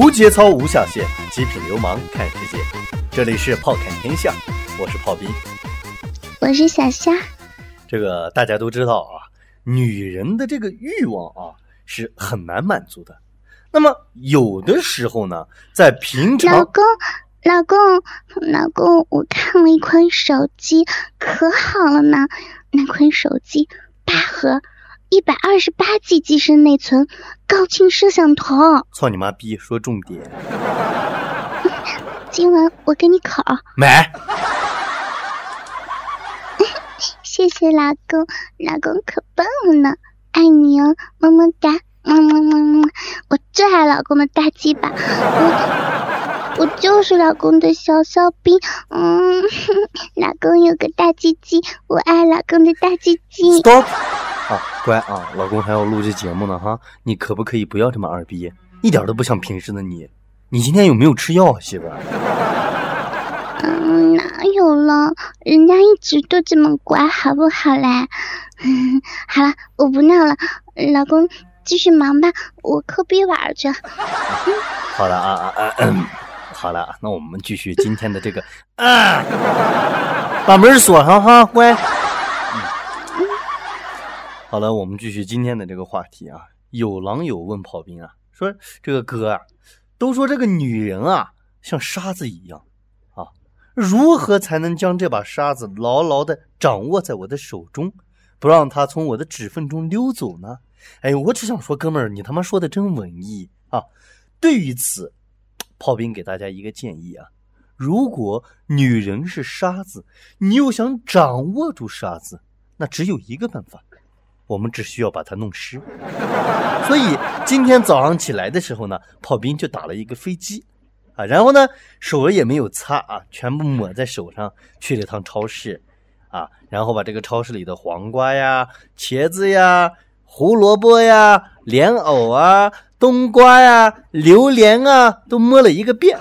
无节操无下限，极品流氓看世界。这里是炮看天下，我是炮兵。我是小虾，这个大家都知道啊，女人的这个欲望啊是很难满足的。那么有的时候呢，在平常老公，老公，老公，我看了一款手机，可好了呢。那款手机八核，一百二十八 G 机身内存，高清摄像头。操你妈逼，说重点，今晚我给你烤，买。谢谢老公，老公可棒了呢，爱你哦，么么哒，么么么么，我最爱老公的大鸡巴，我我就是老公的小小兵，嗯，老公有个大鸡鸡，我爱老公的大鸡鸡。Stop！啊，乖啊，老公还要录这节目呢哈，你可不可以不要这么二逼？一点都不像平时的你。你今天有没有吃药啊，媳妇儿？嗯，哪有了？人家一直都这么乖，好不好嘞？嗯，好了，我不闹了，老公继续忙吧，我抠逼玩去。好了啊啊啊！嗯好了，那我们继续今天的这个啊，把门锁上哈，乖。好了，我们继续今天的这个话题啊。有狼友问炮兵啊，说这个哥啊，都说这个女人啊像沙子一样啊，如何才能将这把沙子牢牢的掌握在我的手中，不让它从我的指缝中溜走呢？哎，我只想说，哥们儿，你他妈说的真文艺啊！对于此，炮兵给大家一个建议啊：如果女人是沙子，你又想掌握住沙子，那只有一个办法，我们只需要把它弄湿。所以今天早上起来的时候呢，炮兵就打了一个飞机啊，然后呢手也没有擦啊，全部抹在手上，去了趟超市啊，然后把这个超市里的黄瓜呀、茄子呀、胡萝卜呀、莲藕啊、冬瓜呀、榴莲啊，都摸了一个遍。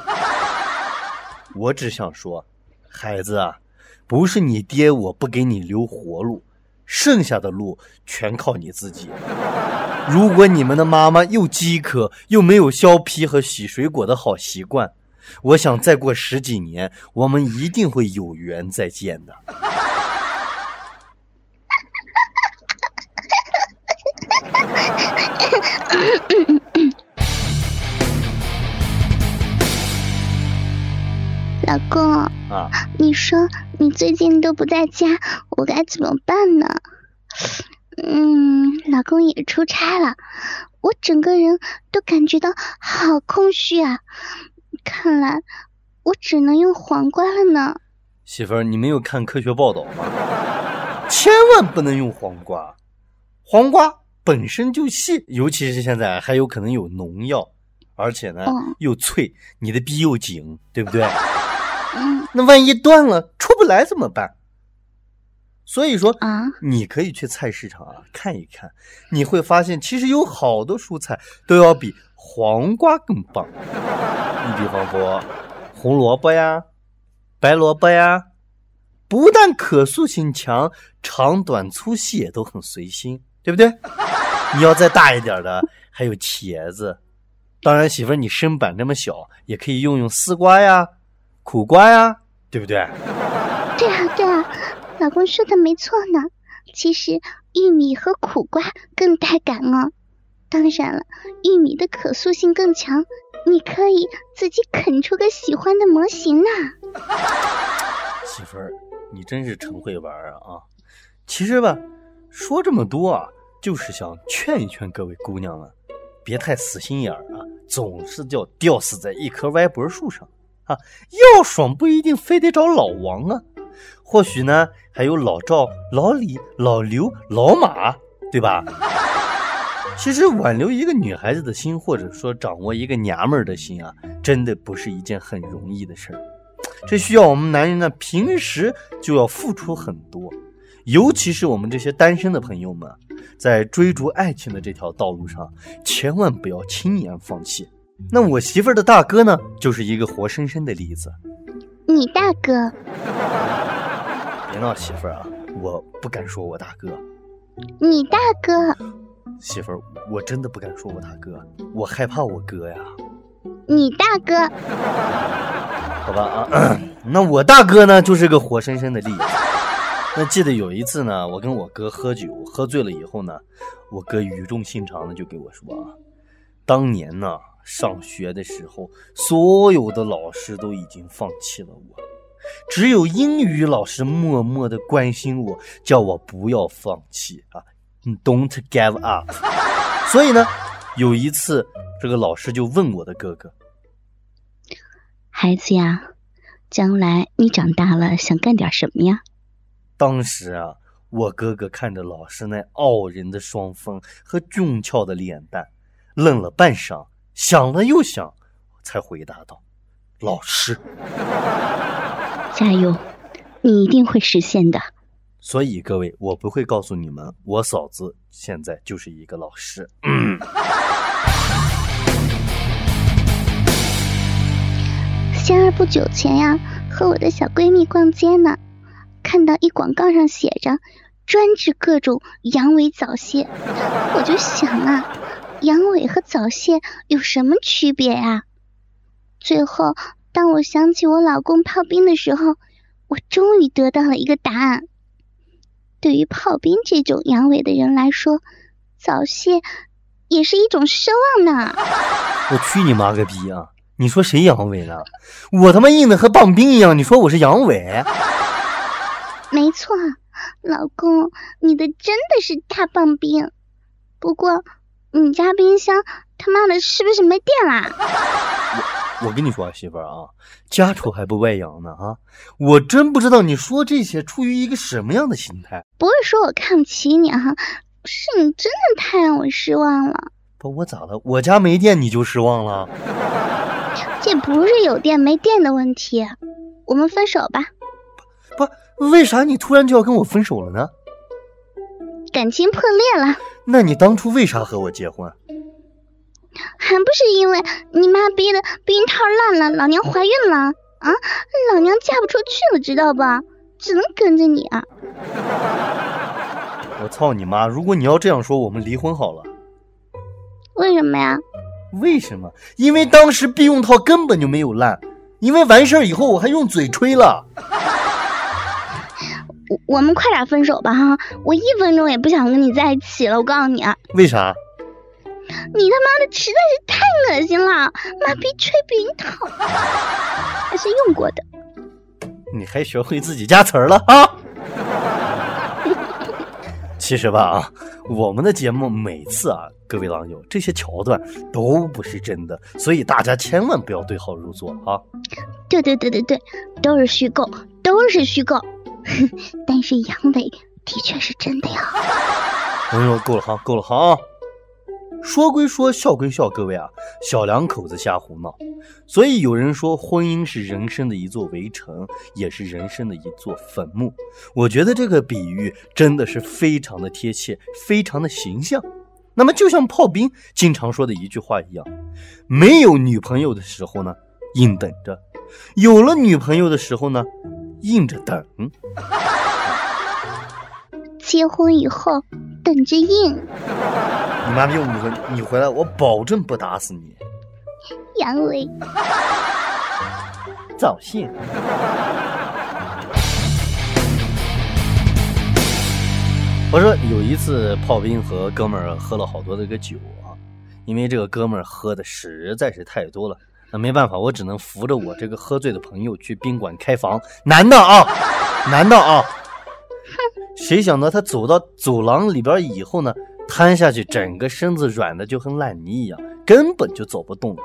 我只想说，孩子啊，不是你爹我不给你留活路，剩下的路全靠你自己。如果你们的妈妈又饥渴又没有削皮和洗水果的好习惯，我想再过十几年，我们一定会有缘再见的。老公，啊，你说你最近都不在家，我该怎么办呢？嗯，老公也出差了，我整个人都感觉到好空虚啊。看来我只能用黄瓜了呢。媳妇儿，你没有看科学报道吗？千万不能用黄瓜，黄瓜本身就细，尤其是现在还有可能有农药，而且呢、嗯又脆，你的逼又紧，对不对？嗯那万一断了出不来怎么办？所以说，啊，你可以去菜市场啊看一看，你会发现其实有好多蔬菜都要比黄瓜更棒。你比方说红萝卜呀、白萝卜呀，不但可塑性强，长短粗细也都很随心，对不对？你要再大一点的，还有茄子。当然，媳妇儿你身板这么小，也可以用用丝瓜呀、苦瓜呀，对不对？对啊对啊，老公说的没错呢。其实玉米和苦瓜更带感哦。当然了，玉米的可塑性更强，你可以自己啃出个喜欢的模型呢。媳妇儿，你真是成会玩啊啊！其实吧，说这么多啊，就是想劝一劝各位姑娘啊，别太死心眼儿啊，总是叫吊死在一棵歪脖树上啊。要爽不一定非得找老王啊，或许呢还有老赵、老李、老刘、老马，对吧？其实挽留一个女孩子的心，或者说掌握一个娘们儿的心啊，真的不是一件很容易的事儿。这需要我们男人呢，平时就要付出很多，尤其是我们这些单身的朋友们，在追逐爱情的这条道路上，千万不要轻言放弃。那我媳妇儿的大哥呢，就是一个活生生的例子。你大哥？别闹，媳妇儿啊，我不敢说我大哥。你大哥？媳妇儿，我真的不敢说我大哥，我害怕我哥呀。你大哥？好吧啊，那我大哥呢，就是个活生生的例子。那记得有一次呢，我跟我哥喝酒，喝醉了以后呢，我哥语重心长的就给我说啊，当年呢。上学的时候，所有的老师都已经放弃了我，只有英语老师默默的关心我，叫我不要放弃啊，Don't give up。所以呢，有一次，这个老师就问我的哥哥：“孩子呀，将来你长大了想干点什么呀？”当时啊，我哥哥看着老师那傲人的双峰和俊俏的脸蛋，愣了半晌。想了又想，才回答道：“老师，加油，你一定会实现的。”所以各位，我不会告诉你们，我嫂子现在就是一个老师。仙儿不久前呀，和我的小闺蜜逛街呢，看到一广告上写着“专治各种阳痿早泄”，我就想啊。阳痿和早泄有什么区别呀？最后，当我想起我老公炮兵的时候，我终于得到了一个答案。对于炮兵这种阳痿的人来说，早泄也是一种奢望呢。我去你妈个逼啊！你说谁阳痿了？我他妈硬的和棒冰一样，你说我是阳痿？没错，老公，你的真的是大棒冰。不过。你家冰箱他妈的是不是没电啦？我我跟你说啊，媳妇儿啊，家丑还不外扬呢啊！我真不知道你说这些出于一个什么样的心态。不是说我看不起你哈，是你真的太让我失望了。不，我咋了？我家没电你就失望了？这不是有电没电的问题，我们分手吧。不，为啥你突然就要跟我分手了呢？感情破裂了。那你当初为啥和我结婚？还不是因为你妈逼的避孕套烂了，老娘怀孕了啊！老娘嫁不出去了，知道吧？只能跟着你啊！我操你妈！如果你要这样说，我们离婚好了。为什么呀？为什么？因为当时避孕套根本就没有烂，因为完事儿以后我还用嘴吹了。我们快点分手吧哈！我一分钟也不想跟你在一起了。我告诉你啊，为啥？你他妈的实在是太恶心了！妈逼吹避孕套，还是用过的。你还学会自己加词儿了啊？其实吧啊，我们的节目每次啊，各位狼友这些桥段都不是真的，所以大家千万不要对号入座啊！对对对对对，都是虚构，都是虚构。但是阳痿的确是真的呀！哎呦，够了哈，够了哈！说归说，笑归笑，各位啊，小两口子瞎胡闹。所以有人说，婚姻是人生的一座围城，也是人生的一座坟墓。我觉得这个比喻真的是非常的贴切，非常的形象。那么，就像炮兵经常说的一句话一样：没有女朋友的时候呢，硬等着；有了女朋友的时候呢。硬着等，结婚以后等着硬。你妈逼！你回你回来，我保证不打死你。阳痿，早泄。我说有一次，炮兵和哥们儿喝了好多这个酒啊，因为这个哥们儿喝的实在是太多了。那没办法，我只能扶着我这个喝醉的朋友去宾馆开房。男的啊，男的啊！谁想到他走到走廊里边以后呢，瘫下去，整个身子软的就和烂泥一样，根本就走不动了。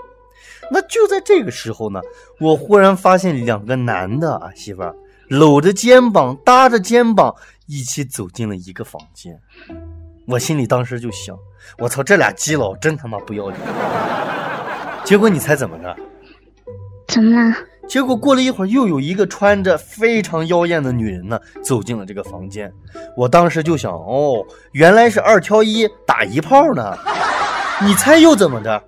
那就在这个时候呢，我忽然发现两个男的啊，媳妇儿搂着肩膀，搭着肩膀，一起走进了一个房间。我心里当时就想，我操，这俩基佬真他妈不要脸。结果你猜怎么着？怎么了？结果过了一会儿，又有一个穿着非常妖艳的女人呢走进了这个房间。我当时就想，哦，原来是二挑一打一炮呢。你猜又怎么着？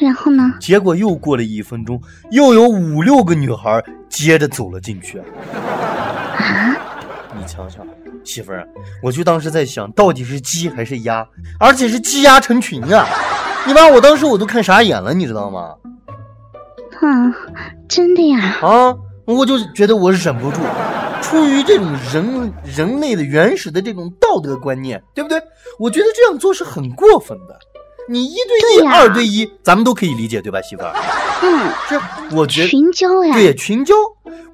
然后呢？结果又过了一分钟，又有五六个女孩接着走了进去。啊？你瞧瞧，媳妇儿，我就当时在想到底是鸡还是鸭，而且是鸡鸭成群啊！你把我当时我都看傻眼了，你知道吗？啊，真的呀！啊，我就觉得我忍不住，出于这种人人类的原始的这种道德观念，对不对？我觉得这样做是很过分的。你一对一、二对一，咱们都可以理解，对吧，媳妇儿？嗯，是，我觉得群交呀，对群交，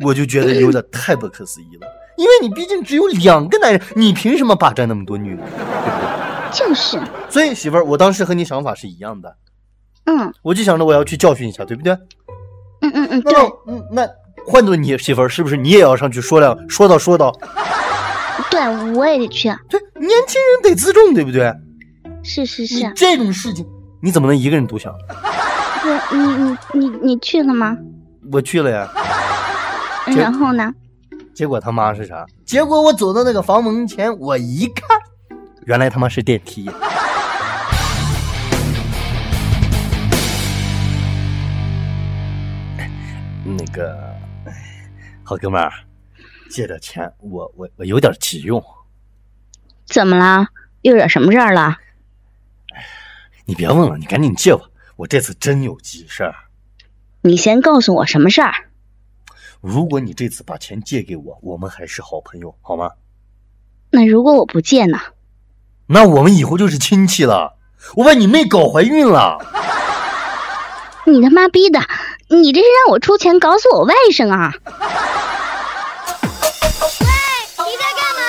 我就觉得有点 太不可思议了。因为你毕竟只有两个男人，你凭什么霸占那么多女人？对不对？就是。所以媳妇儿，我当时和你想法是一样的。嗯，我就想着我要去教训一下，对不对？嗯嗯嗯，对。嗯，那换做你媳妇儿，是不是你也要上去说两说道说道？对，我也得去。对，年轻人得自重，对不对？是是是。这种事情你怎么能一个人独享？不，你你你你去了吗？我去了呀。然后呢？结果他妈是啥？结果我走到那个房门前，我一看，原来他妈是电梯。那个好哥们儿，借点钱，我我我有点急用。怎么了？又惹什么事儿了？你别问了，你赶紧借吧，我这次真有急事儿。你先告诉我什么事儿。如果你这次把钱借给我，我们还是好朋友，好吗？那如果我不借呢？那我们以后就是亲戚了。我把你妹搞怀孕了。你他妈逼的！你这是让我出钱搞死我外甥啊！喂，你在干嘛？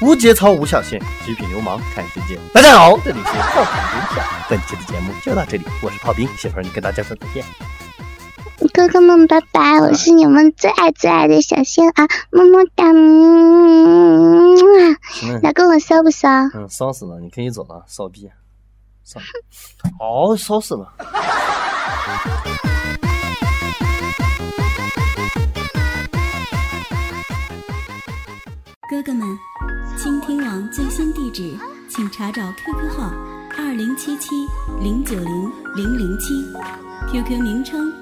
无节操无下限，极品流氓看世界。大家好，这里是炮兵冰箱，本期的节目就到这里，我是炮兵，媳妇儿，你跟大家说再见。哥哥们，拜拜！我是你们最爱最爱的小仙啊，么么哒！老公，我骚不骚？嗯，骚死了！你可以走了，骚逼。骚，哦，骚死了！哥哥们，倾听网最新地址，请查找 QQ 号二零七七零九零零零七，QQ 名称